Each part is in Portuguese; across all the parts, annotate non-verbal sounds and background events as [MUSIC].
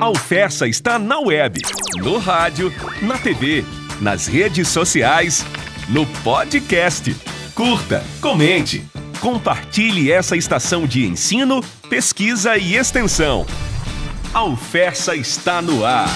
A Alfessa está na web, no rádio, na TV, nas redes sociais, no podcast. Curta, comente, compartilhe essa estação de ensino, pesquisa e extensão. A Alfessa está no ar.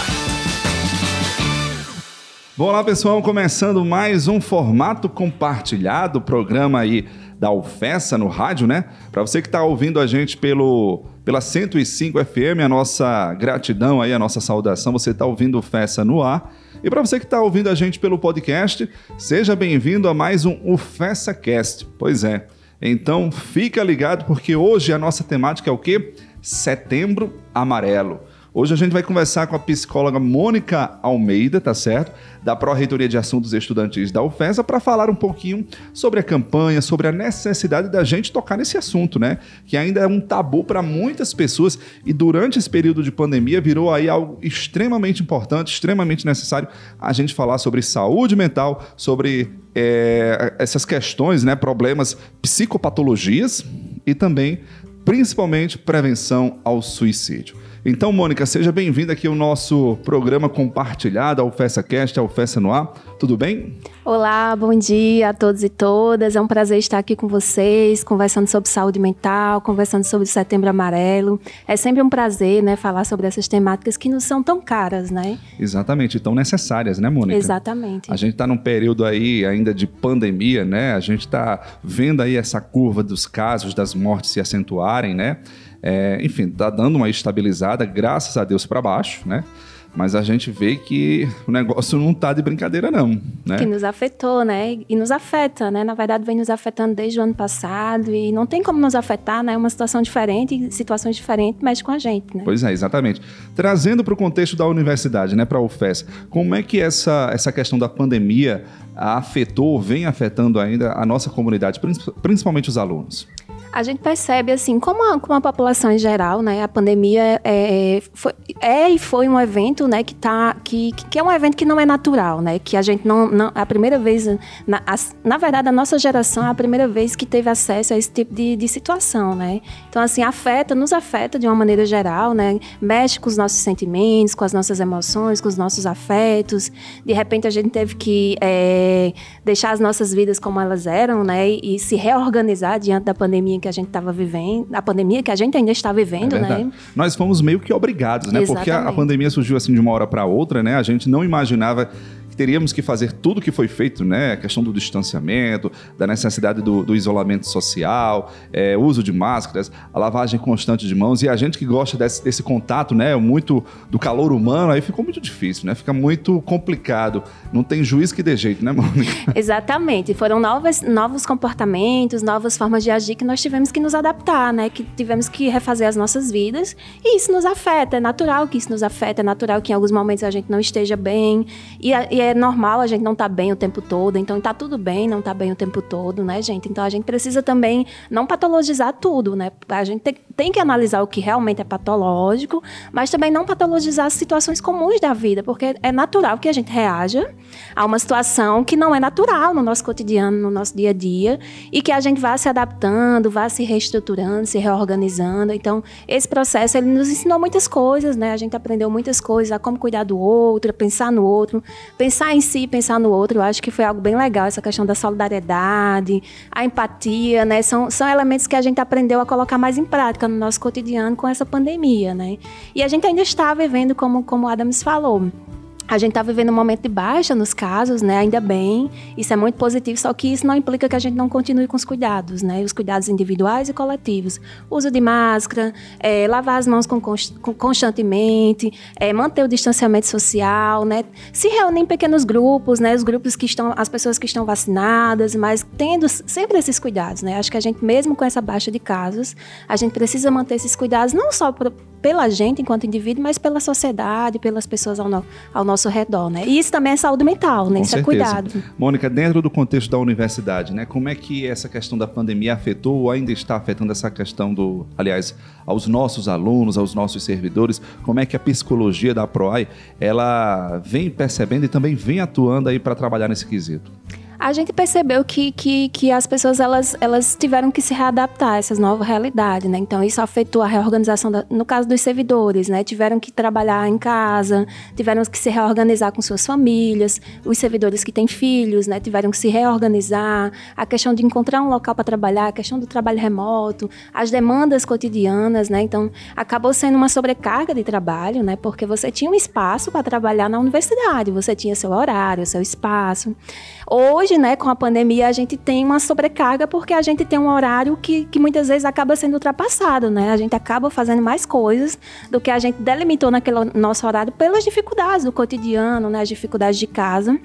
Olá pessoal, começando mais um formato compartilhado, programa aí da Alfessa no rádio, né? Para você que está ouvindo a gente pelo pela 105 FM, a nossa gratidão aí, a nossa saudação, você está ouvindo o no ar. E para você que está ouvindo a gente pelo podcast, seja bem-vindo a mais um o Fessa Cast. Pois é. Então, fica ligado porque hoje a nossa temática é o quê? Setembro Amarelo. Hoje a gente vai conversar com a psicóloga Mônica Almeida, tá certo? Da Pró-Reitoria de Assuntos Estudantis da UFESA, para falar um pouquinho sobre a campanha, sobre a necessidade da gente tocar nesse assunto, né? Que ainda é um tabu para muitas pessoas e durante esse período de pandemia virou aí algo extremamente importante, extremamente necessário a gente falar sobre saúde mental, sobre é, essas questões, né? Problemas, psicopatologias e também, principalmente, prevenção ao suicídio. Então, Mônica, seja bem-vinda aqui ao nosso programa compartilhado, ao FessaCast, ao Festa no Ar. Tudo bem? Olá, bom dia a todos e todas. É um prazer estar aqui com vocês, conversando sobre saúde mental, conversando sobre o Setembro Amarelo. É sempre um prazer, né, falar sobre essas temáticas que não são tão caras, né? Exatamente, tão necessárias, né, Mônica? Exatamente. A gente está num período aí ainda de pandemia, né? A gente está vendo aí essa curva dos casos, das mortes se acentuarem, né? É, enfim, tá dando uma estabilizada, graças a Deus, para baixo, né? Mas a gente vê que o negócio não tá de brincadeira, não. Né? Que nos afetou, né? E nos afeta, né? Na verdade, vem nos afetando desde o ano passado e não tem como nos afetar, né? Uma situação diferente, situações diferentes mexe com a gente, né? Pois é, exatamente. Trazendo para o contexto da universidade, né, para a UFES, como é que essa, essa questão da pandemia afetou, vem afetando ainda a nossa comunidade, principalmente os alunos? A gente percebe, assim, como a, como a população em geral, né, a pandemia é, é foi, é e foi um evento, né, que, tá, que, que é um evento que não é natural, né, que a gente não, não a primeira vez, na, a, na verdade, a nossa geração é a primeira vez que teve acesso a esse tipo de, de situação, né. Então, assim, afeta, nos afeta de uma maneira geral, né, mexe com os nossos sentimentos, com as nossas emoções, com os nossos afetos. De repente, a gente teve que é, deixar as nossas vidas como elas eram, né, e, e se reorganizar diante da pandemia que a gente estava vivendo, a pandemia que a gente ainda está vivendo, é né? Nós fomos meio que obrigados, né? Exatamente. Porque a, a pandemia surgiu assim de uma hora para outra, né? A gente não imaginava teríamos que fazer tudo que foi feito, né? A questão do distanciamento, da necessidade do, do isolamento social, é, uso de máscaras, a lavagem constante de mãos. E a gente que gosta desse, desse contato, né? Muito do calor humano, aí ficou muito difícil, né? Fica muito complicado. Não tem juiz que dê jeito, né, Mônica? [LAUGHS] Exatamente. Foram novas, novos comportamentos, novas formas de agir que nós tivemos que nos adaptar, né? Que tivemos que refazer as nossas vidas. E isso nos afeta. É natural que isso nos afeta. É natural que em alguns momentos a gente não esteja bem. E, e é normal a gente não estar tá bem o tempo todo, então tá tudo bem não tá bem o tempo todo, né, gente? Então a gente precisa também não patologizar tudo, né? A gente tem, tem que analisar o que realmente é patológico, mas também não patologizar as situações comuns da vida, porque é natural que a gente reaja a uma situação que não é natural no nosso cotidiano, no nosso dia a dia, e que a gente vá se adaptando, vá se reestruturando, se reorganizando. Então, esse processo ele nos ensinou muitas coisas, né? A gente aprendeu muitas coisas, a como cuidar do outro, a pensar no outro, pensar pensar em si, pensar no outro, eu acho que foi algo bem legal, essa questão da solidariedade, a empatia, né? São, são elementos que a gente aprendeu a colocar mais em prática no nosso cotidiano com essa pandemia, né? E a gente ainda está vivendo, como, como o Adams falou, a gente está vivendo um momento de baixa nos casos, né? Ainda bem, isso é muito positivo, só que isso não implica que a gente não continue com os cuidados, né? Os cuidados individuais e coletivos. Uso de máscara, é, lavar as mãos com, com, constantemente, é, manter o distanciamento social, né? Se reunir em pequenos grupos, né? Os grupos que estão, as pessoas que estão vacinadas, mas tendo sempre esses cuidados, né? Acho que a gente, mesmo com essa baixa de casos, a gente precisa manter esses cuidados, não só pela gente enquanto indivíduo, mas pela sociedade, pelas pessoas ao, no, ao nosso redor, né? E isso também é saúde mental, né? Com isso é certeza. é cuidado. Mônica, dentro do contexto da universidade, né? Como é que essa questão da pandemia afetou ou ainda está afetando essa questão do, aliás, aos nossos alunos, aos nossos servidores? Como é que a psicologia da PROAI, ela vem percebendo e também vem atuando aí para trabalhar nesse quesito? A gente percebeu que, que, que as pessoas elas, elas tiveram que se readaptar a essas novas realidades, né? Então isso afetou a reorganização, da, no caso dos servidores, né? Tiveram que trabalhar em casa, tiveram que se reorganizar com suas famílias, os servidores que têm filhos, né? Tiveram que se reorganizar, a questão de encontrar um local para trabalhar, a questão do trabalho remoto, as demandas cotidianas, né? Então acabou sendo uma sobrecarga de trabalho, né? Porque você tinha um espaço para trabalhar na universidade, você tinha seu horário, seu espaço. Hoje, né, com a pandemia, a gente tem uma sobrecarga porque a gente tem um horário que, que muitas vezes acaba sendo ultrapassado, né? A gente acaba fazendo mais coisas do que a gente delimitou naquele nosso horário pelas dificuldades do cotidiano, né, as dificuldades de casa.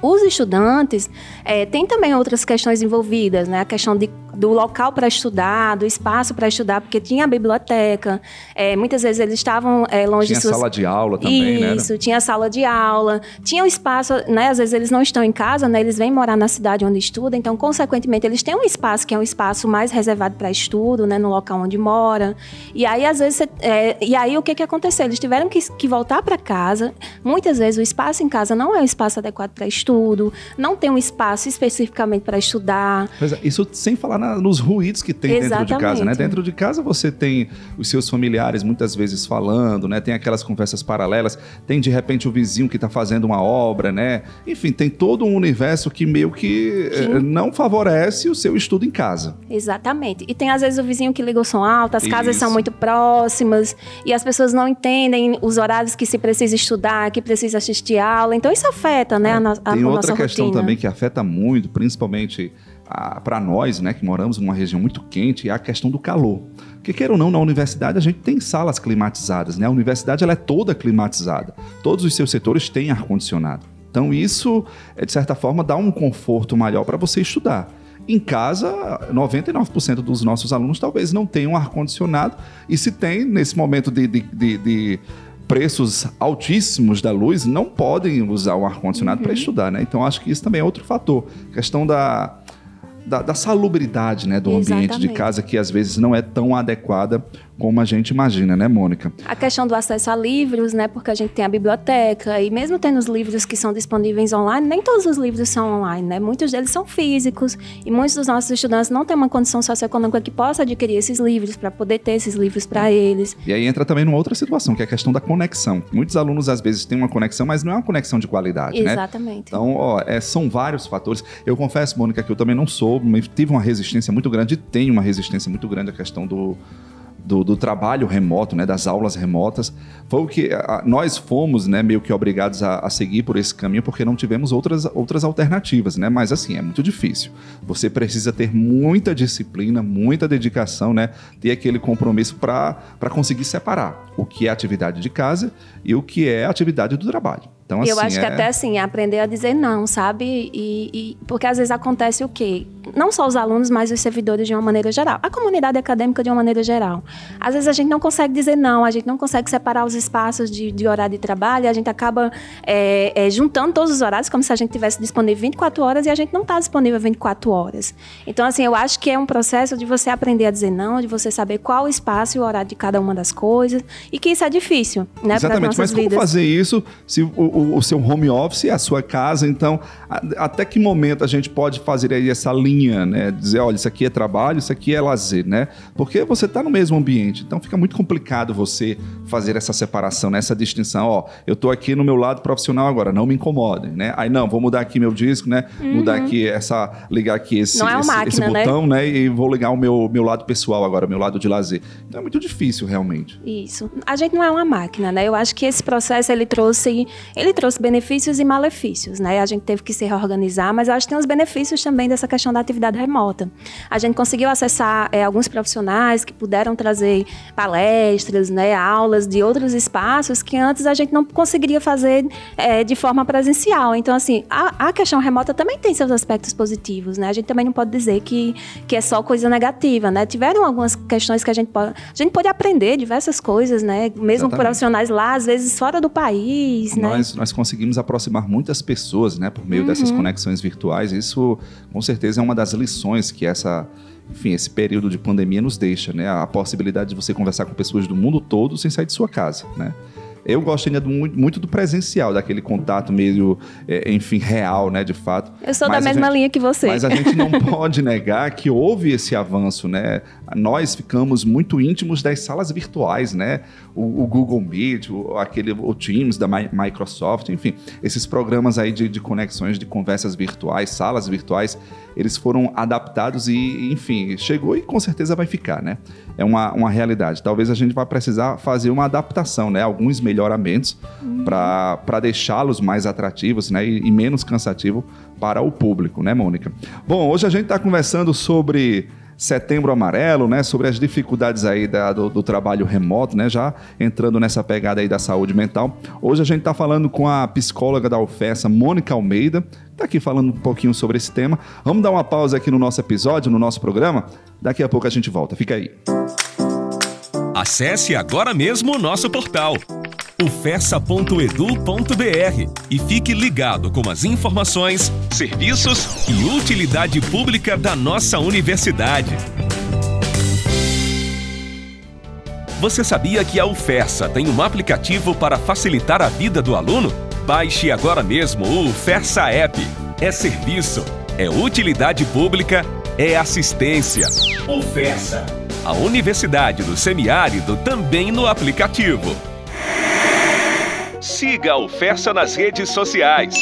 Os estudantes é, têm também outras questões envolvidas, né? A questão de do local para estudar, do espaço para estudar, porque tinha a biblioteca. É, muitas vezes eles estavam é, longe tinha de suas... sala de aula também, Isso, né? Isso, tinha sala de aula, tinha o um espaço, né? Às vezes eles não estão em casa, né? Eles vêm morar na cidade onde estudam, então, consequentemente, eles têm um espaço que é um espaço mais reservado para estudo, né? No local onde mora. E aí, às vezes, é, e aí o que que aconteceu? Eles tiveram que, que voltar para casa. Muitas vezes o espaço em casa não é um espaço adequado para estudo, não tem um espaço especificamente para estudar. Mas isso sem falar na, nos ruídos que tem Exatamente. dentro de casa, né? Dentro de casa você tem os seus familiares muitas vezes falando, né? Tem aquelas conversas paralelas, tem de repente o vizinho que está fazendo uma obra, né? Enfim, tem todo um universo que meio que eh, não favorece o seu estudo em casa. Exatamente. E tem às vezes o vizinho que liga o som alto, as casas Isso. são muito próximas e as pessoas não entendem os horários que se precisa estudar, que precisa assistir aula. Então isso afeta, né, a, no, a Tem outra nossa questão rotina. também que afeta muito, principalmente para nós, né, que moramos numa região muito quente, é a questão do calor. Porque queira ou não, na universidade a gente tem salas climatizadas, né? A universidade ela é toda climatizada. Todos os seus setores têm ar condicionado. Então isso, é, de certa forma, dá um conforto maior para você estudar. Em casa, 99% dos nossos alunos talvez não tenham ar condicionado e se tem nesse momento de, de, de, de preços altíssimos da luz, não podem usar o ar condicionado para estudar, né? Então acho que isso também é outro fator. Questão da da, da, salubridade né, do ambiente de Exatamente. casa, que às vezes não é tão adequada como a gente imagina, né, Mônica? A questão do acesso a livros, né? Porque a gente tem a biblioteca e mesmo tendo os livros que são disponíveis online, nem todos os livros são online, né? Muitos deles são físicos e muitos dos nossos estudantes não têm uma condição socioeconômica que possa adquirir esses livros para poder ter esses livros para eles. E aí entra também numa outra situação, que é a questão da conexão. Muitos alunos às vezes têm uma conexão, mas não é uma conexão de qualidade, né? Exatamente. Então, ó, é, são vários fatores. Eu confesso, Mônica, que eu também não sou, tive uma resistência muito grande e tenho uma resistência muito grande à questão do, do, do, trabalho remoto, né, das aulas remotas, foi o que a, nós fomos, né, meio que obrigados a, a, seguir por esse caminho porque não tivemos outras, outras alternativas, né? Mas assim é muito difícil. Você precisa ter muita disciplina, muita dedicação, né? Ter aquele compromisso para conseguir separar o que é atividade de casa e o que é atividade do trabalho. Então, assim, eu acho é... que até assim, aprender a dizer não, sabe? E, e, porque às vezes acontece o quê? Não só os alunos, mas os servidores de uma maneira geral. A comunidade acadêmica de uma maneira geral. Às vezes a gente não consegue dizer não, a gente não consegue separar os espaços de, de horário de trabalho, a gente acaba é, é, juntando todos os horários como se a gente tivesse disponível 24 horas e a gente não está disponível 24 horas. Então, assim, eu acho que é um processo de você aprender a dizer não, de você saber qual o espaço e o horário de cada uma das coisas e que isso é difícil, né? Exatamente, mas como vidas. fazer isso se o, o, o, seu home office é a sua casa? Então, a, até que momento a gente pode fazer aí essa linha, né? Dizer, olha, isso aqui é trabalho, isso aqui é lazer, né? Porque você está no mesmo ambiente, então fica muito complicado você fazer essa separação, né? essa distinção. Ó, eu estou aqui no meu lado profissional agora, não me incomodem, né? Aí não, vou mudar aqui meu disco, né? Uhum. Mudar aqui essa, ligar aqui esse, é esse, máquina, esse botão, né? né? E vou ligar o meu, meu lado pessoal agora, meu lado de lazer. Então é muito difícil realmente. Isso. A gente não é uma máquina, né? Eu acho que esse processo ele trouxe, ele trouxe benefícios e malefícios, né? A gente teve que se reorganizar, mas eu acho que tem os benefícios também dessa questão da atividade remota. A gente conseguiu acessar é, alguns profissionais que puderam trazer palestras, né, aulas de outros espaços que antes a gente não conseguiria fazer é, de forma presencial. Então, assim, a, a, questão remota também tem seus aspectos positivos, né? A gente também não pode dizer que, que é só coisa negativa, né? Tiveram algumas questões que a gente pode, a gente pode aprender diversas coisas, né? Mesmo Exatamente. profissionais lá, às vezes fora do país, né? Nós, conseguimos aproximar muitas pessoas, né, por meio uhum. dessas conexões virtuais. Isso, com certeza, é uma das lições que essa enfim, esse período de pandemia nos deixa, né? A possibilidade de você conversar com pessoas do mundo todo sem sair de sua casa, né? Eu gosto ainda do, muito do presencial, daquele contato meio, é, enfim, real, né, de fato. Eu sou mas da mesma gente, linha que você. Mas a gente não [LAUGHS] pode negar que houve esse avanço, né? Nós ficamos muito íntimos das salas virtuais, né? O, o Google Meet, o, aquele, o Teams da Microsoft, enfim, esses programas aí de, de conexões, de conversas virtuais, salas virtuais, eles foram adaptados e, enfim, chegou e com certeza vai ficar, né? É uma, uma realidade. Talvez a gente vá precisar fazer uma adaptação, né? Alguns melhoramentos uhum. para deixá-los mais atrativos, né? E, e menos cansativo para o público, né, Mônica? Bom, hoje a gente está conversando sobre Setembro Amarelo, né, sobre as dificuldades aí da, do, do, trabalho remoto, né, já entrando nessa pegada aí da saúde mental. Hoje a gente está falando com a psicóloga da UFESA, Mônica Almeida, está aqui falando um pouquinho sobre esse tema. Vamos dar uma pausa aqui no nosso episódio, no nosso programa. Daqui a pouco a gente volta. Fica aí. Acesse agora mesmo o nosso portal ufessa.edu.br e fique ligado com as informações, serviços e utilidade pública da nossa universidade. Você sabia que a UFESA tem um aplicativo para facilitar a vida do aluno? Baixe agora mesmo o UFESA App. É serviço, é utilidade pública, é assistência. UFESA, a Universidade do Semiárido também no aplicativo. Siga a UFESA nas redes sociais.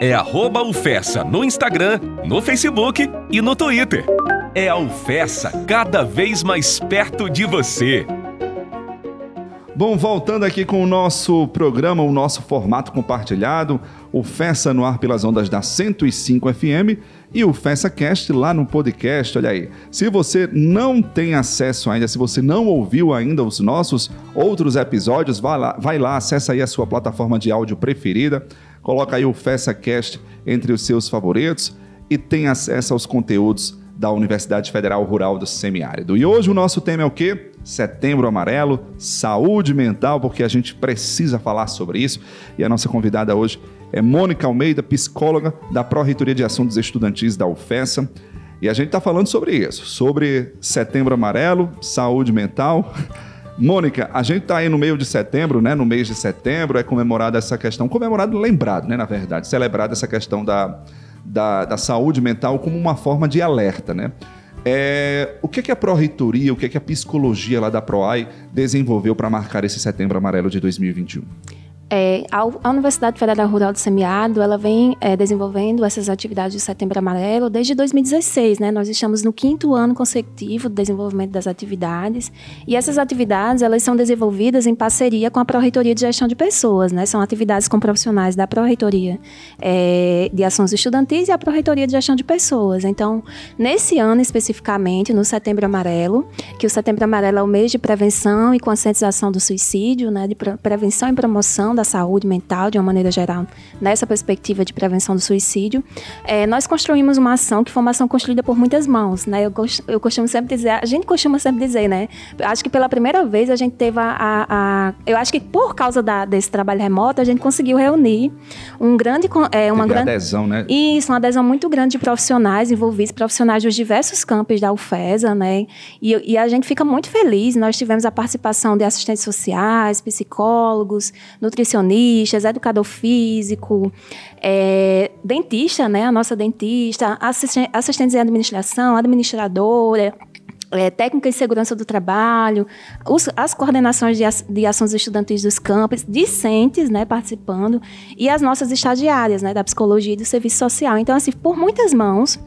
É arroba UFESA no Instagram, no Facebook e no Twitter. É a UFESA cada vez mais perto de você. Bom, voltando aqui com o nosso programa, o nosso formato compartilhado, o Festa no ar pelas ondas da 105 FM e o FessaCast lá no podcast. Olha aí, se você não tem acesso ainda, se você não ouviu ainda os nossos outros episódios, vai lá, vai lá acessa aí a sua plataforma de áudio preferida, coloca aí o FessaCast entre os seus favoritos e tem acesso aos conteúdos da Universidade Federal Rural do Semiárido. E hoje o nosso tema é o quê? Setembro Amarelo, saúde mental, porque a gente precisa falar sobre isso. E a nossa convidada hoje é Mônica Almeida, psicóloga da Pró-Reitoria de Assuntos Estudantis da UFESA. E a gente está falando sobre isso, sobre Setembro Amarelo, saúde mental. [LAUGHS] Mônica, a gente está aí no meio de setembro, né? No mês de setembro é comemorada essa questão, comemorado, lembrado, né? Na verdade, celebrada essa questão da, da, da saúde mental como uma forma de alerta, né? É, o que, que a Pró-Reitoria, o que, que a psicologia lá da PROAI desenvolveu para marcar esse setembro amarelo de 2021? É, a, Universidade Federal Rural do Semiárido, ela vem é, desenvolvendo essas atividades de Setembro Amarelo desde 2016, né? Nós estamos no quinto ano consecutivo do desenvolvimento das atividades e essas atividades, elas são desenvolvidas em parceria com a Pró-Reitoria de Gestão de Pessoas, né? São atividades com profissionais da Pró-Reitoria é, de Ações Estudantis e a Pró-Reitoria de Gestão de Pessoas. Então, nesse ano especificamente, no Setembro Amarelo, que o Setembro Amarelo é o mês de prevenção e conscientização do suicídio, né? De prevenção e promoção da saúde mental, de uma maneira geral, nessa perspectiva de prevenção do suicídio, é, nós construímos uma ação que foi uma ação construída por muitas mãos, né? Eu, eu costumo sempre dizer, a gente costuma sempre dizer, né? Acho que pela primeira vez a gente teve a, a, a eu acho que por causa da, desse trabalho remoto a gente conseguiu reunir um grande, é, uma grande adesão, né? Isso, uma adesão muito grande de profissionais envolvidos, profissionais dos diversos campos da UFESA, né? E, e a gente fica muito feliz. Nós tivemos a participação de assistentes sociais, psicólogos, nutricionistas nutricionistas, educador físico, é, dentista, né? A nossa dentista, assistentes em administração, administradora, é, técnica de segurança do trabalho, os, as coordenações de, de, ações estudantis dos campos, discentes, né, participando, e as nossas estagiárias, né, da psicologia e do serviço social. Então, assim, por muitas mãos,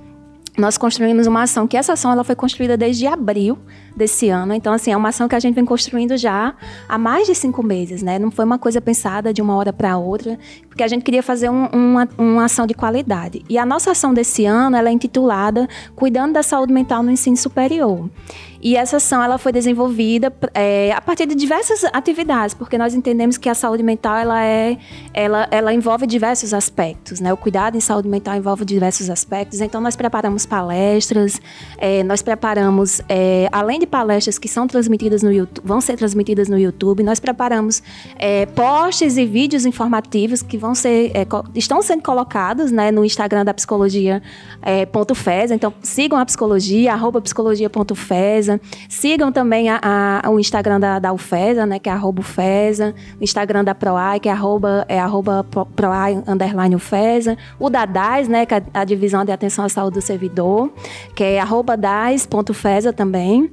nós construímos uma ação, que essa ação ela foi construída desde abril desse ano. Então, assim, é uma ação que a gente vem construindo já há mais de cinco meses, né? Não foi uma coisa pensada de uma hora para outra, porque a gente queria fazer um, uma, uma ação de qualidade. E a nossa ação desse ano, ela é intitulada Cuidando da Saúde Mental no Ensino Superior. E essa ação ela foi desenvolvida é, a partir de diversas atividades, porque nós entendemos que a saúde mental ela é, ela, ela envolve diversos aspectos, né? O cuidado em saúde mental envolve diversos aspectos. Então nós preparamos palestras, é, nós preparamos é, além de palestras que são transmitidas no YouTube, vão ser transmitidas no YouTube, nós preparamos é, posts e vídeos informativos que vão ser é, estão sendo colocados, né, no Instagram da psicologia é, ponto então sigam a psicologia arroba psicologia ponto UFESA. Sigam também a, a, o Instagram da, da UFESA, né, que é arroba UFESA. O Instagram da PROAI, que é arroba, é arroba PROAI underline UFESA. O da DAS, né, que é a Divisão de Atenção à Saúde do Servidor, que é arroba DAS.FESA também.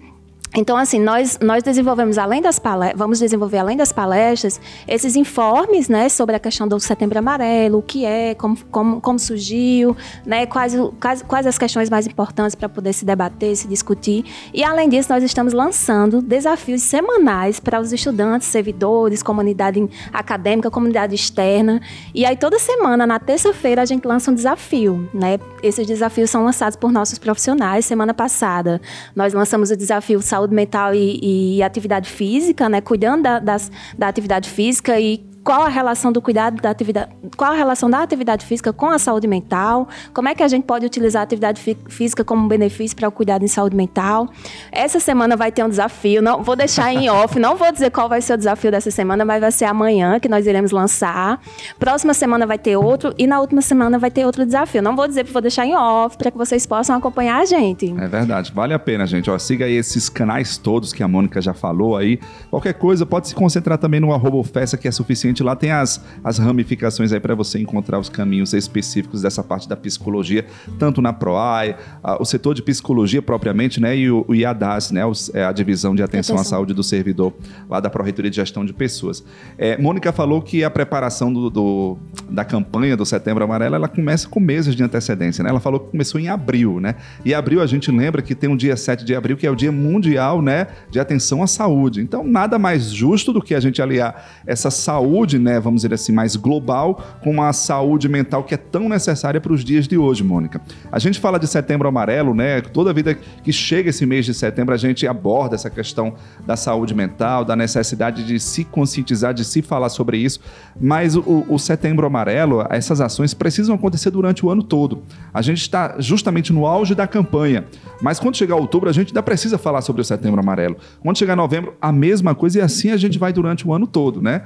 Então, assim, nós, nós desenvolvemos, além das palestras, vamos desenvolver, além das palestras, esses informes, né, sobre a questão do Setembro Amarelo, o que é, como, como, como surgiu, né, quais, quais, quais as questões mais importantes para poder se debater, se discutir. E, além disso, nós estamos lançando desafios semanais para os estudantes, servidores, comunidade acadêmica, comunidade externa. E aí, toda semana, na terça-feira, a gente lança um desafio, né? Esses desafios são lançados por nossos profissionais. Semana passada, nós lançamos o desafio saúde mental e, e atividade física, né? Cuidando da, das, da atividade física e qual a relação do cuidado da atividade, qual a relação da atividade física com a saúde mental, como é que a gente pode utilizar a atividade física como um benefício para o cuidado em saúde mental. Essa semana vai ter um desafio, não vou deixar em off, não vou dizer qual vai ser o desafio dessa semana, mas vai ser amanhã que nós iremos lançar. Próxima semana vai ter outro e na última semana vai ter outro desafio. Não vou dizer, vou deixar em off para que vocês possam acompanhar a gente. É verdade, vale a pena, gente. Ó, siga aí esses canais todos que a Mônica já falou aí. Qualquer coisa pode se concentrar também no arroba festa que é suficiente lá tem as, as ramificações aí para você encontrar os caminhos específicos dessa parte da psicologia, tanto na PROAI, a, o setor de psicologia propriamente, né, e o, o IADAS, né, os, é a divisão de atenção, atenção, à saúde do servidor lá da Pró-Reitoria de Gestão de Pessoas. É, Mônica falou que a preparação do, do, da campanha do Setembro Amarelo, ela começa com meses de antecedência, né? Ela falou que começou em abril, né? E abril a gente lembra que tem um dia 7 de abril, que é o Dia Mundial, né, de Atenção à Saúde. Então, nada mais justo do que a gente aliar essa saúde saúde, né, vamos dizer assim, mais global, com uma saúde mental que é tão necessária para os dias de hoje, Mônica. A gente fala de setembro amarelo, né? Toda vida que chega esse mês de setembro, a gente aborda essa questão da saúde mental, da necessidade de se conscientizar, de se falar sobre isso. Mas o, o setembro amarelo, essas ações precisam acontecer durante o ano todo. A gente está justamente no auge da campanha. Mas quando chegar outubro, a gente ainda precisa falar sobre o setembro amarelo. Quando chegar novembro, a mesma coisa e assim a gente vai durante o ano todo, né?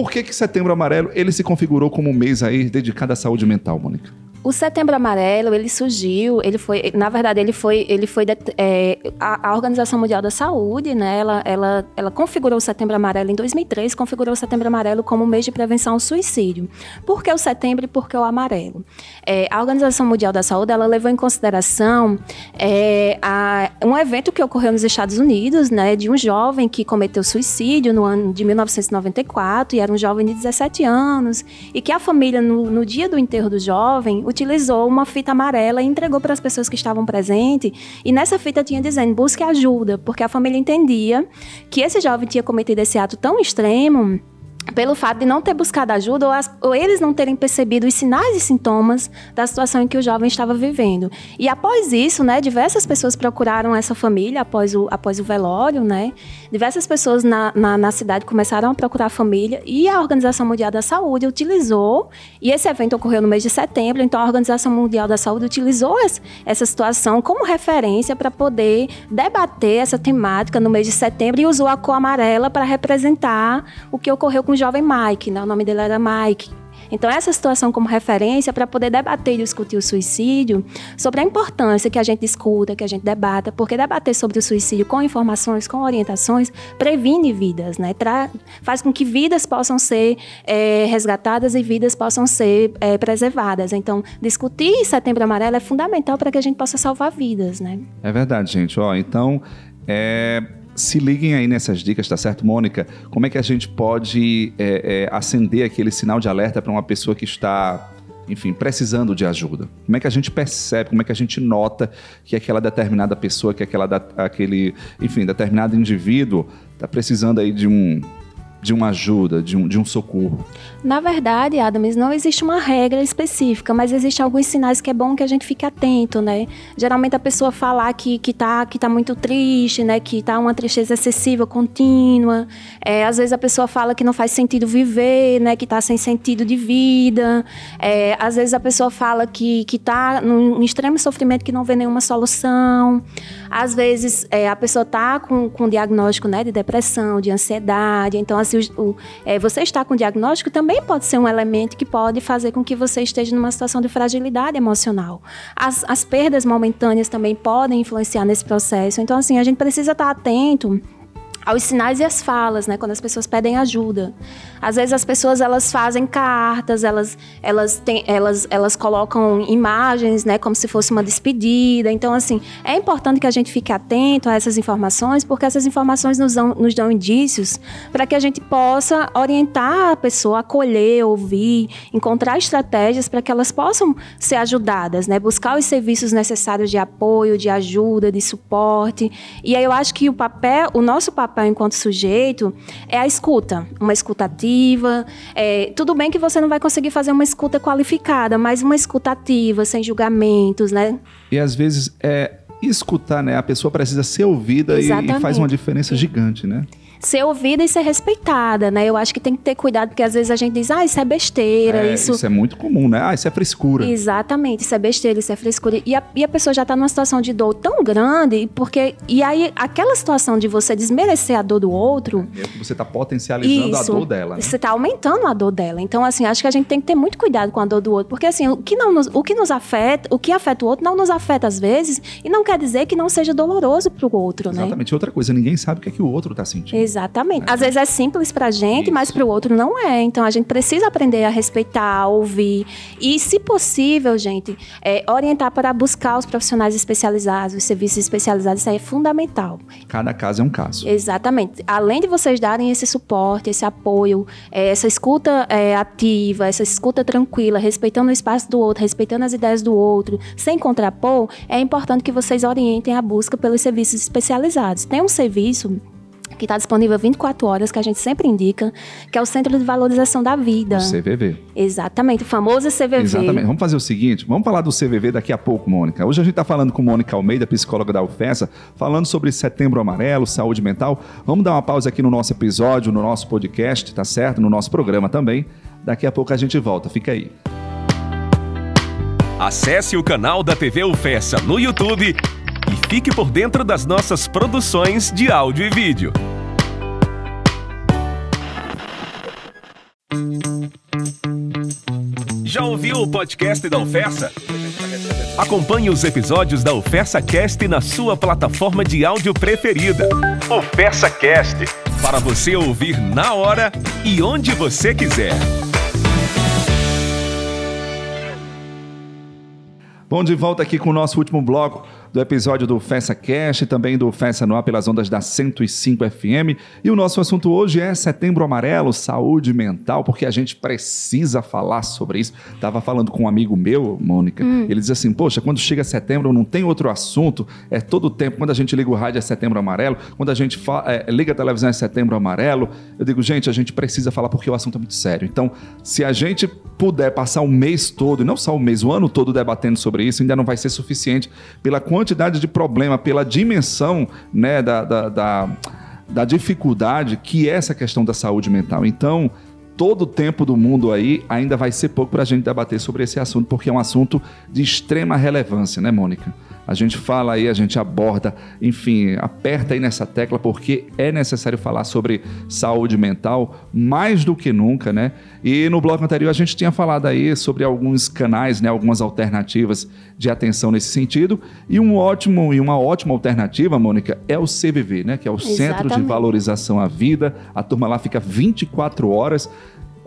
Por que que Setembro Amarelo ele se configurou como um mês aí dedicado à saúde mental, Mônica? O Setembro Amarelo, ele surgiu, ele foi, na verdade, ele foi, ele foi é, a, a, Organização Mundial da Saúde, né? Ela, ela, ela configurou o Setembro Amarelo em 2003, configurou o Setembro Amarelo como mês de prevenção ao suicídio. Por que o setembro e por que o amarelo? É, a Organização Mundial da Saúde, ela levou em consideração é, a, um evento que ocorreu nos Estados Unidos, né? De um jovem que cometeu suicídio no ano de 1994 e era um jovem de 17 anos e que a família no, no dia do enterro do jovem utilizou uma fita amarela e entregou para as pessoas que estavam presentes. E nessa fita tinha dizendo: busque ajuda, porque a família entendia que esse jovem tinha cometido esse ato tão extremo pelo fato de não ter buscado ajuda ou, as, ou, eles não terem percebido os sinais e sintomas da situação em que o jovem estava vivendo. E após isso, né, diversas pessoas procuraram essa família após o, após o velório, né? Diversas pessoas na, na, na cidade começaram a procurar a família e a Organização Mundial da Saúde utilizou, e esse evento ocorreu no mês de setembro, então a Organização Mundial da Saúde utilizou essa, essa situação como referência para poder debater essa temática no mês de setembro e usou a cor amarela para representar o que ocorreu com o jovem Mike, né? O nome dele era Mike. Então, essa situação como referência para poder debater e discutir o suicídio, sobre a importância que a gente discuta, que a gente debata, porque debater sobre o suicídio com informações, com orientações, previne vidas, né? Tra faz com que vidas possam ser é, resgatadas e vidas possam ser é, preservadas. Então, discutir Setembro Amarelo é fundamental para que a gente possa salvar vidas, né? É verdade, gente. Ó, então, é se liguem aí nessas dicas, tá certo, Mônica? Como é que a gente pode é, é, acender aquele sinal de alerta para uma pessoa que está, enfim, precisando de ajuda? Como é que a gente percebe, como é que a gente nota que aquela determinada pessoa, que aquela, aquele, enfim, determinado indivíduo está precisando aí de um de uma ajuda, de um, de um socorro? Na verdade, Adams, não existe uma regra específica, mas existem alguns sinais que é bom que a gente fique atento, né? Geralmente a pessoa falar que, que, tá, que tá muito triste, né? Que tá uma tristeza excessiva, contínua. É, às vezes a pessoa fala que não faz sentido viver, né? Que tá sem sentido de vida. É, às vezes a pessoa fala que, que tá num extremo sofrimento que não vê nenhuma solução. Às vezes é, a pessoa tá com, com diagnóstico né, de depressão, de ansiedade. Então, se o, o, é, você está com diagnóstico, também pode ser um elemento que pode fazer com que você esteja numa situação de fragilidade emocional. As, as perdas momentâneas também podem influenciar nesse processo. Então, assim, a gente precisa estar atento aos sinais e às falas, né? Quando as pessoas pedem ajuda. Às vezes as pessoas elas fazem cartas, elas elas têm, elas elas colocam imagens, né, como se fosse uma despedida. Então assim, é importante que a gente fique atento a essas informações, porque essas informações nos dão, nos dão indícios para que a gente possa orientar a pessoa, acolher, ouvir, encontrar estratégias para que elas possam ser ajudadas, né? Buscar os serviços necessários de apoio, de ajuda, de suporte. E aí eu acho que o papel, o nosso papel papel enquanto sujeito é a escuta, uma escuta ativa. É, tudo bem que você não vai conseguir fazer uma escuta qualificada, mas uma escuta ativa, sem julgamentos, né? E às vezes é escutar, né? A pessoa precisa ser ouvida e, e, faz uma diferença gigante, né? Ser ouvida e ser respeitada, né? Eu acho que tem que ter cuidado, porque às vezes a gente diz, ah, isso é besteira. É, isso... isso é muito comum, né? Ah, isso é frescura. Exatamente, isso é besteira, isso é frescura. E a, e a pessoa já está numa situação de dor tão grande, porque. E aí, aquela situação de você desmerecer a dor do outro. É você está potencializando isso, a dor dela. Né? Você está aumentando a dor dela. Então, assim, acho que a gente tem que ter muito cuidado com a dor do outro, porque assim, o que, não nos, o que nos afeta, o que afeta o outro não nos afeta às vezes, e não quer dizer que não seja doloroso para o outro, Exatamente. né? Exatamente. Outra coisa, ninguém sabe o que é que o outro está sentindo. Exatamente. Às vezes é simples pra gente, Isso. mas pro outro não é. Então a gente precisa aprender a respeitar, a ouvir. E, se possível, gente, é, orientar para buscar os profissionais especializados, os serviços especializados, isso aí é fundamental. Cada caso é um caso. Exatamente. Além de vocês darem esse suporte, esse apoio, é, essa escuta é, ativa, essa escuta tranquila, respeitando o espaço do outro, respeitando as ideias do outro, sem contrapor, é importante que vocês orientem a busca pelos serviços especializados. Tem um serviço que está disponível 24 horas, que a gente sempre indica, que é o Centro de Valorização da Vida. O CVV. Exatamente, o famoso CVV. Exatamente. Vamos fazer o seguinte, vamos falar do CVV daqui a pouco, Mônica. Hoje a gente está falando com Mônica Almeida, psicóloga da UFESA, falando sobre Setembro Amarelo, saúde mental. Vamos dar uma pausa aqui no nosso episódio, no nosso podcast, tá certo? No nosso programa também. Daqui a pouco a gente volta, fica aí. Acesse o canal da TV UFESA no YouTube e fique por dentro das nossas produções de áudio e vídeo. Já ouviu o podcast da Oferta? Acompanhe os episódios da Oferta Cast na sua plataforma de áudio preferida. Oferta Cast para você ouvir na hora e onde você quiser. Bom, de volta aqui com o nosso último bloco do episódio do Festa Cash e também do Festa Noir pelas ondas da 105 FM. E o nosso assunto hoje é Setembro Amarelo, saúde mental, porque a gente precisa falar sobre isso. Tava falando com um amigo meu, Mônica, hum. ele diz assim: Poxa, quando chega setembro não tem outro assunto, é todo o tempo. Quando a gente liga o rádio é Setembro Amarelo, quando a gente é, liga a televisão é Setembro Amarelo. Eu digo, gente, a gente precisa falar porque o assunto é muito sério. Então, se a gente puder passar o mês todo, e não só o mês, o ano todo debatendo sobre isso, ainda não vai ser suficiente pela quantidade quantidade de problema, pela dimensão né, da, da, da, da dificuldade que é essa questão da saúde mental. Então, todo o tempo do mundo aí ainda vai ser pouco para a gente debater sobre esse assunto, porque é um assunto de extrema relevância, né, Mônica? A gente fala aí, a gente aborda, enfim, aperta aí nessa tecla porque é necessário falar sobre saúde mental mais do que nunca, né? E no bloco anterior a gente tinha falado aí sobre alguns canais, né, algumas alternativas de atenção nesse sentido. E um ótimo e uma ótima alternativa, Mônica, é o CVV, né, que é o Exatamente. Centro de Valorização à Vida. A turma lá fica 24 horas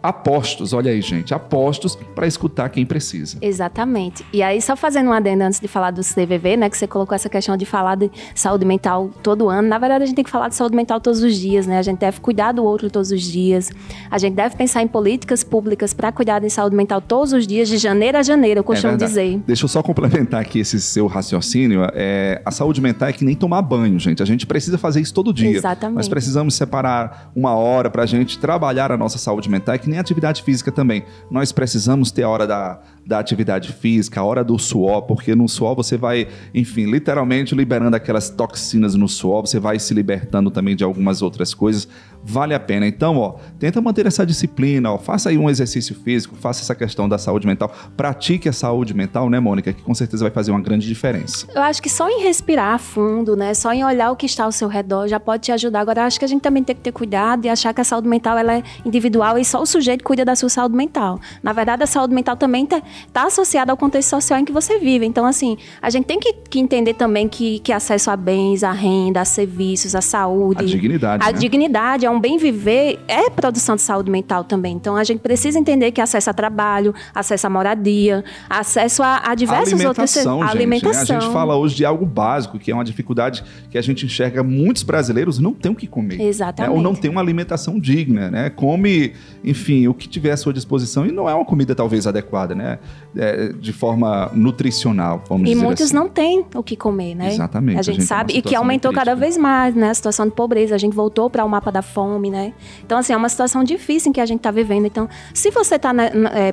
apostos, olha aí, gente, apostos para escutar quem precisa. Exatamente. E aí, só fazendo um adendo antes de falar do CVV, né, que você colocou essa questão de falar de saúde mental todo ano. Na verdade, a gente tem que falar de saúde mental todos os dias, né? A gente deve cuidar do outro todos os dias. A gente deve pensar em políticas públicas para cuidar de saúde mental todos os dias, de janeiro a janeiro, eu costumo é dizer. Deixa eu só complementar aqui esse seu raciocínio. É, a saúde mental é que nem tomar banho, gente. A gente precisa fazer isso todo dia. Exatamente. Nós precisamos separar uma hora para a gente trabalhar a nossa saúde mental. É que nem atividade física também. Nós precisamos ter a hora da, da atividade física, a hora do suor, porque no suor você vai, enfim, literalmente liberando aquelas toxinas no suor, você vai se libertando também de algumas outras coisas. Vale a pena. Então, ó, tenta manter essa disciplina, ó, faça aí um exercício físico, faça essa questão da saúde mental, pratique a saúde mental, né, Mônica, que com certeza vai fazer uma grande diferença. Eu acho que só em respirar fundo, né, só em olhar o que está ao seu redor já pode te ajudar. Agora, acho que a gente também tem que ter cuidado e achar que a saúde mental ela é individual e só o sujeito cuida da sua saúde mental. Na verdade, a saúde mental também está tá associada ao contexto social em que você vive. Então, assim, a gente tem que, que entender também que, que acesso a bens, a renda, a serviços, a saúde. A dignidade. A né? dignidade, é um bem viver, é produção de saúde mental também. Então, a gente precisa entender que acesso a trabalho, acesso à moradia, acesso a, a diversos outros. Alimentação, a gente, alimentação. Né? A gente fala hoje de algo básico, que é uma dificuldade que a gente enxerga. Muitos brasileiros não têm o que comer. Né? Exatamente. Ou não tem uma alimentação digna, né? Come, enfim, o que tiver à sua disposição e não é uma comida talvez adequada, né? É, de forma nutricional, vamos e dizer muitos assim. não têm o que comer, né? Exatamente. A gente, a gente sabe, numa e que situação aumentou cada crítica. vez mais, né? A situação de pobreza. A gente voltou para o mapa da fome, né? Então, assim, é uma situação difícil em que a gente está vivendo. Então, se você está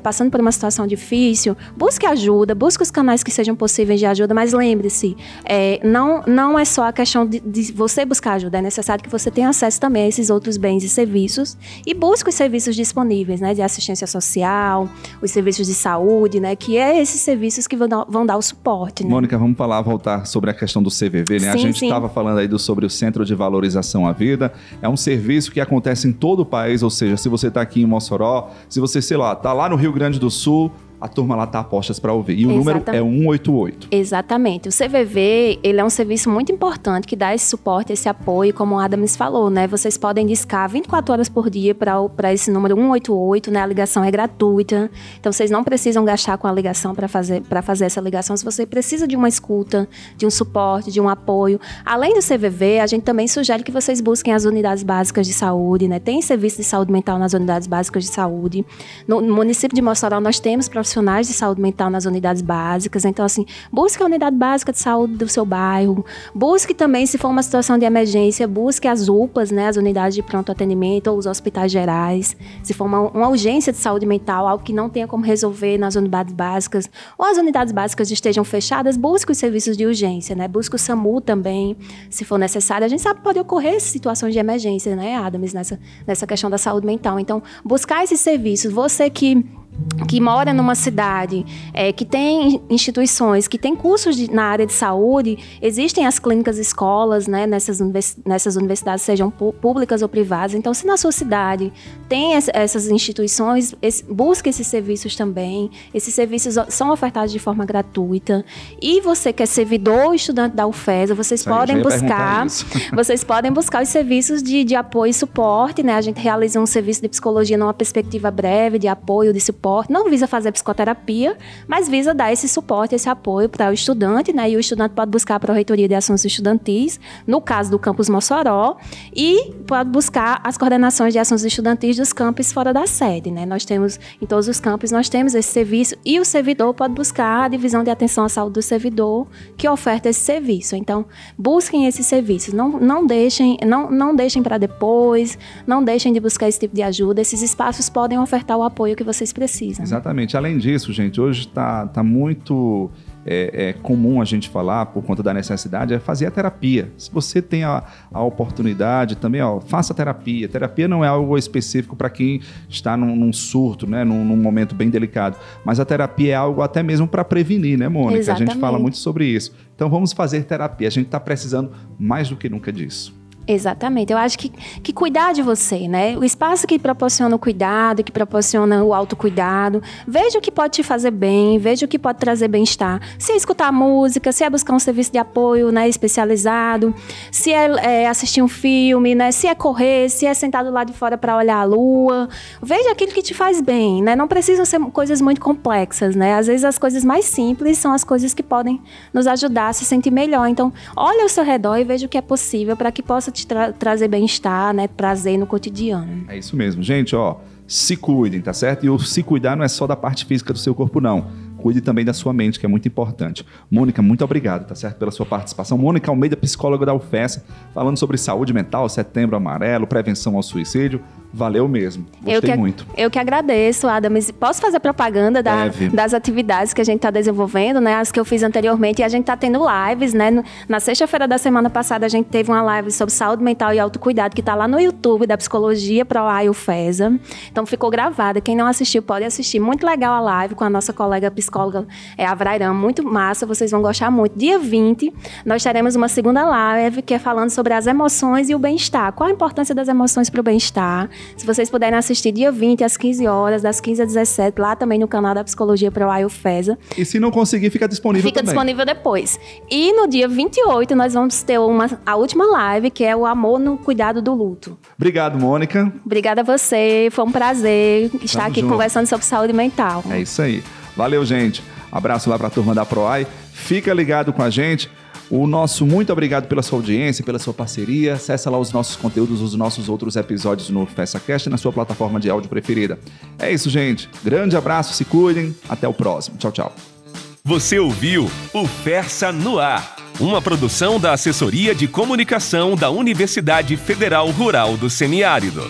passando por uma situação difícil, busque ajuda, busque os canais que sejam possíveis de ajuda, mas lembre-se, é, não, não é só a questão de, de você buscar ajuda, é necessário que você tenha acesso também a esses outros bens e serviços e busque os serviços disponíveis, né? De assistência social, os serviços de saúde, né? Que é esses serviços que vão dar, vão dar o suporte, né? Mônica, vamos falar, voltar sobre a questão do CVV, né? a Sim, gente sim. estava falando aí do, sobre o Centro de Valorização à Vida. É um serviço que acontece em todo o país, ou seja, se você está aqui em Mossoró, se você, sei lá, está lá no Rio Grande do Sul, a turma lá tá a postas para ouvir. E o número é Exatamente. 188. Exatamente. O CVV, ele é um serviço muito importante que dá esse suporte, esse apoio, como o Adams falou, né? Vocês podem discar 24 horas por dia para esse número 188, né? A ligação é gratuita. Então vocês não precisam gastar com a ligação para fazer para fazer essa ligação. Se você precisa de uma escuta, de um suporte, de um apoio, além do CVV, a gente também sugere que vocês busquem as unidades básicas de saúde, né? Tem serviço de saúde mental nas unidades básicas de saúde. No, no município de Mossoró nós temos profissionais de saúde mental nas unidades básicas. Então, assim, busque a unidade básica de saúde do seu bairro. Busque também, se for uma situação de emergência, busque as UPAs, né, as unidades de pronto atendimento ou os hospitais gerais. Se for uma, uma urgência de saúde mental, algo que não tenha como resolver nas unidades básicas, ou as unidades básicas estejam fechadas, busque os serviços de urgência, né? Busque o SAMU também, se for necessário. A gente sabe que pode ocorrer situações de emergência, né, Adams, nessa, nessa questão da saúde mental. Então, buscar esses serviços. Você que que mora numa cidade é, que tem instituições, que tem cursos de- na área de saúde, existem as clínicas escolas, né, nessas, univers- nessas universidades, sejam públicas ou privadas. Então, se na sua cidade tem es- essas instituições, esse- busque esses serviços também. Esses serviços são ofertados de forma gratuita. E você que é servidor ou estudante da UFESA, vocês eu podem buscar [LAUGHS] vocês podem buscar os serviços de, de apoio e suporte, né? A gente realiza um serviço de psicologia numa perspectiva breve, de apoio, de suporte. Não visa fazer psicoterapia, mas visa dar esse suporte, esse apoio para o estudante, né? E o estudante pode buscar a Pró-Reitoria de Assuntos Estudantis, no caso do campus Mossoró, e pode buscar as coordenações de assuntos estudantis dos campos fora da sede, né? Nós temos, em todos os campos, nós temos esse serviço, e o servidor pode buscar a divisão de atenção à saúde do servidor, que oferta esse serviço. Então, busquem esses serviços. Não, não deixem, não, não deixem para depois, não deixem de buscar esse tipo de ajuda. Esses espaços podem ofertar o apoio que vocês precisam. Exatamente. Além disso, gente, hoje está tá muito é, é comum a gente falar, por conta da necessidade, é fazer a terapia. Se você tem a, a oportunidade também, ó, faça terapia. Terapia não é algo específico para quem está num, num surto, né, num, num momento bem delicado. Mas a terapia é algo até mesmo para prevenir, né, Mônica? A gente Exatamente. fala muito sobre isso. Então vamos fazer terapia. A gente está precisando mais do que nunca disso. Exatamente. Eu acho que, que cuidar de você, né? O espaço que proporciona o cuidado, que proporciona o autocuidado. Veja o que pode te fazer bem, veja o que pode trazer bem-estar. Se é escutar música, se é buscar um serviço de apoio né, especializado, se é, é, assistir um filme, né? Se é correr, se é sentado lá de fora para olhar a lua. Veja aquilo que te faz bem, né? Não precisam ser coisas muito complexas, né? Às vezes as coisas mais simples são as coisas que podem nos ajudar a se sentir melhor. Então, olha ao seu redor e veja o que é possível para que possa te tra- trazer bem-estar, né? Prazer no cotidiano. É isso mesmo. Gente, ó, se cuidem, tá certo? E o se cuidar não é só da parte física do seu corpo, não. Cuide também da sua mente, que é muito importante. Mônica, muito obrigado, tá certo? Pela sua participação. Mônica Almeida, psicóloga da UFES, falando sobre saúde mental, setembro amarelo, prevenção ao suicídio. Valeu mesmo. Gostei eu que, muito. Eu que agradeço, Adams. Posso fazer propaganda da, das atividades que a gente está desenvolvendo, né? As que eu fiz anteriormente. E a gente está tendo lives, né? Na sexta-feira da semana passada, a gente teve uma live sobre saúde mental e autocuidado, que está lá no YouTube da Psicologia Pro Fesa. Então ficou gravada. Quem não assistiu pode assistir. Muito legal a live com a nossa colega psicóloga é, Avrairam. Muito massa, vocês vão gostar muito. Dia 20, nós teremos uma segunda live que é falando sobre as emoções e o bem-estar. Qual a importância das emoções para o bem-estar? Se vocês puderem assistir dia 20 às 15 horas, das 15 às 17, lá também no canal da Psicologia Pro Fesa. E se não conseguir, fica disponível fica também. disponível depois. E no dia 28 nós vamos ter uma, a última live, que é o amor no cuidado do luto. Obrigado, Mônica. Obrigada a você, foi um prazer estar Tamo aqui junto. conversando sobre saúde mental. É isso aí. Valeu, gente. Abraço lá para a turma da Proai. Fica ligado com a gente. O nosso muito obrigado pela sua audiência, pela sua parceria. Acesse lá os nossos conteúdos, os nossos outros episódios no FessaCast na sua plataforma de áudio preferida. É isso, gente. Grande abraço, se cuidem. Até o próximo. Tchau, tchau. Você ouviu o Fersa no Ar, uma produção da Assessoria de Comunicação da Universidade Federal Rural do Semiárido.